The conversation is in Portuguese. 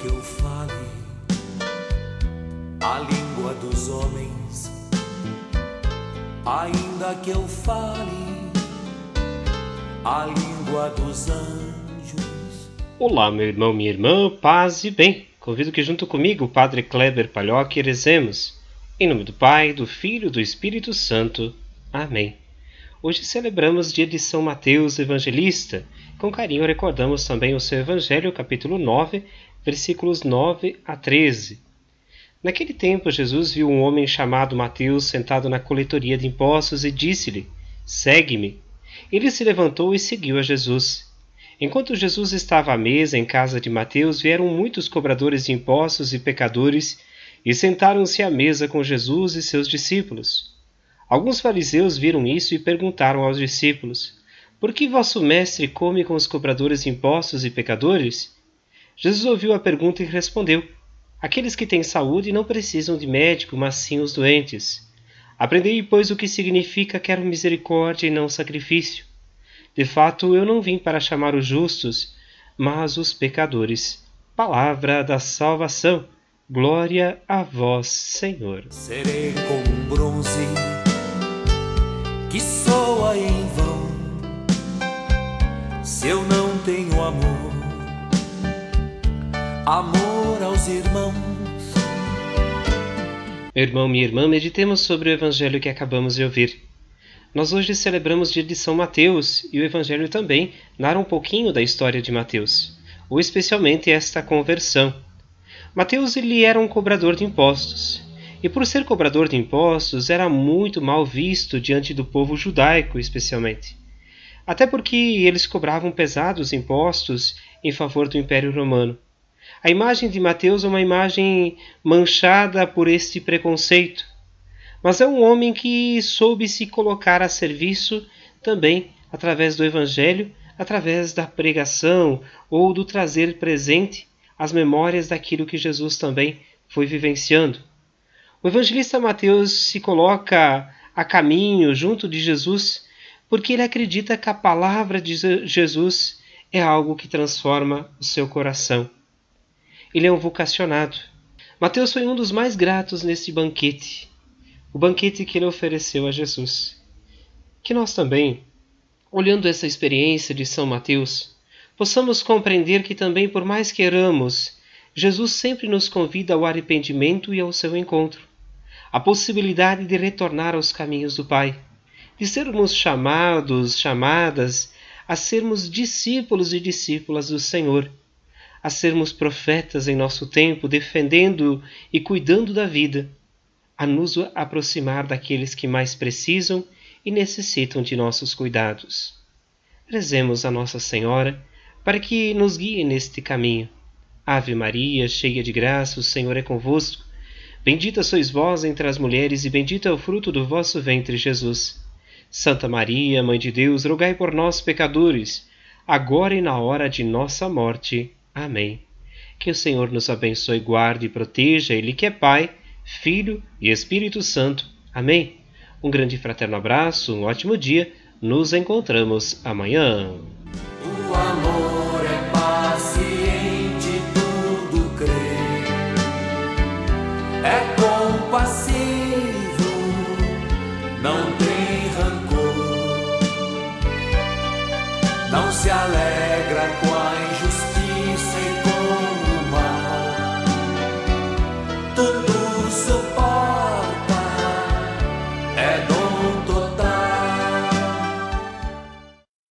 que eu fale a língua dos homens, ainda que eu fale a língua dos anjos. Olá, meu irmão, minha irmã, paz e bem. Convido que junto comigo o Padre Kleber Palhoque rezemos. Em nome do Pai, do Filho e do Espírito Santo. Amém. Hoje celebramos dia de São Mateus Evangelista. Com carinho recordamos também o seu Evangelho, capítulo 9, versículos 9 a 13. Naquele tempo, Jesus viu um homem chamado Mateus sentado na coletoria de impostos e disse-lhe: Segue-me. Ele se levantou e seguiu a Jesus. Enquanto Jesus estava à mesa em casa de Mateus, vieram muitos cobradores de impostos e pecadores e sentaram-se à mesa com Jesus e seus discípulos. Alguns fariseus viram isso e perguntaram aos discípulos: Por que vosso mestre come com os cobradores de impostos e pecadores? Jesus ouviu a pergunta e respondeu: Aqueles que têm saúde não precisam de médico, mas sim os doentes. Aprendei, pois, o que significa quero misericórdia e não sacrifício. De fato, eu não vim para chamar os justos, mas os pecadores. Palavra da salvação. Glória a vós, Senhor. Serei como bronze que soa em vão se eu não tenho amor, amor aos irmãos. Meu irmão, minha irmã, meditemos sobre o evangelho que acabamos de ouvir. Nós hoje celebramos dia de São Mateus e o evangelho também narra um pouquinho da história de Mateus, ou especialmente esta conversão. Mateus ele era um cobrador de impostos e por ser cobrador de impostos era muito mal visto diante do povo judaico, especialmente. Até porque eles cobravam pesados impostos em favor do Império Romano. A imagem de Mateus é uma imagem manchada por este preconceito, mas é um homem que soube se colocar a serviço também através do Evangelho, através da pregação ou do trazer presente as memórias daquilo que Jesus também foi vivenciando. O evangelista Mateus se coloca a caminho junto de Jesus porque ele acredita que a palavra de Jesus é algo que transforma o seu coração. Ele é um vocacionado. Mateus foi um dos mais gratos nesse banquete, o banquete que ele ofereceu a Jesus. Que nós também, olhando essa experiência de São Mateus, possamos compreender que também, por mais queiramos, Jesus sempre nos convida ao arrependimento e ao seu encontro a possibilidade de retornar aos caminhos do Pai, de sermos chamados, chamadas a sermos discípulos e discípulas do Senhor, a sermos profetas em nosso tempo, defendendo e cuidando da vida, a nos aproximar daqueles que mais precisam e necessitam de nossos cuidados. Rezemos a Nossa Senhora para que nos guie neste caminho. Ave Maria, cheia de graça, o Senhor é convosco. Bendita sois vós entre as mulheres, e bendito é o fruto do vosso ventre, Jesus. Santa Maria, Mãe de Deus, rogai por nós, pecadores, agora e na hora de nossa morte. Amém. Que o Senhor nos abençoe, guarde e proteja, Ele que é Pai, Filho e Espírito Santo. Amém. Um grande fraterno abraço, um ótimo dia. Nos encontramos amanhã. O amor é paciente, tudo crê. É compassivo, não tem rancor. Não se alegra com a injustiça you say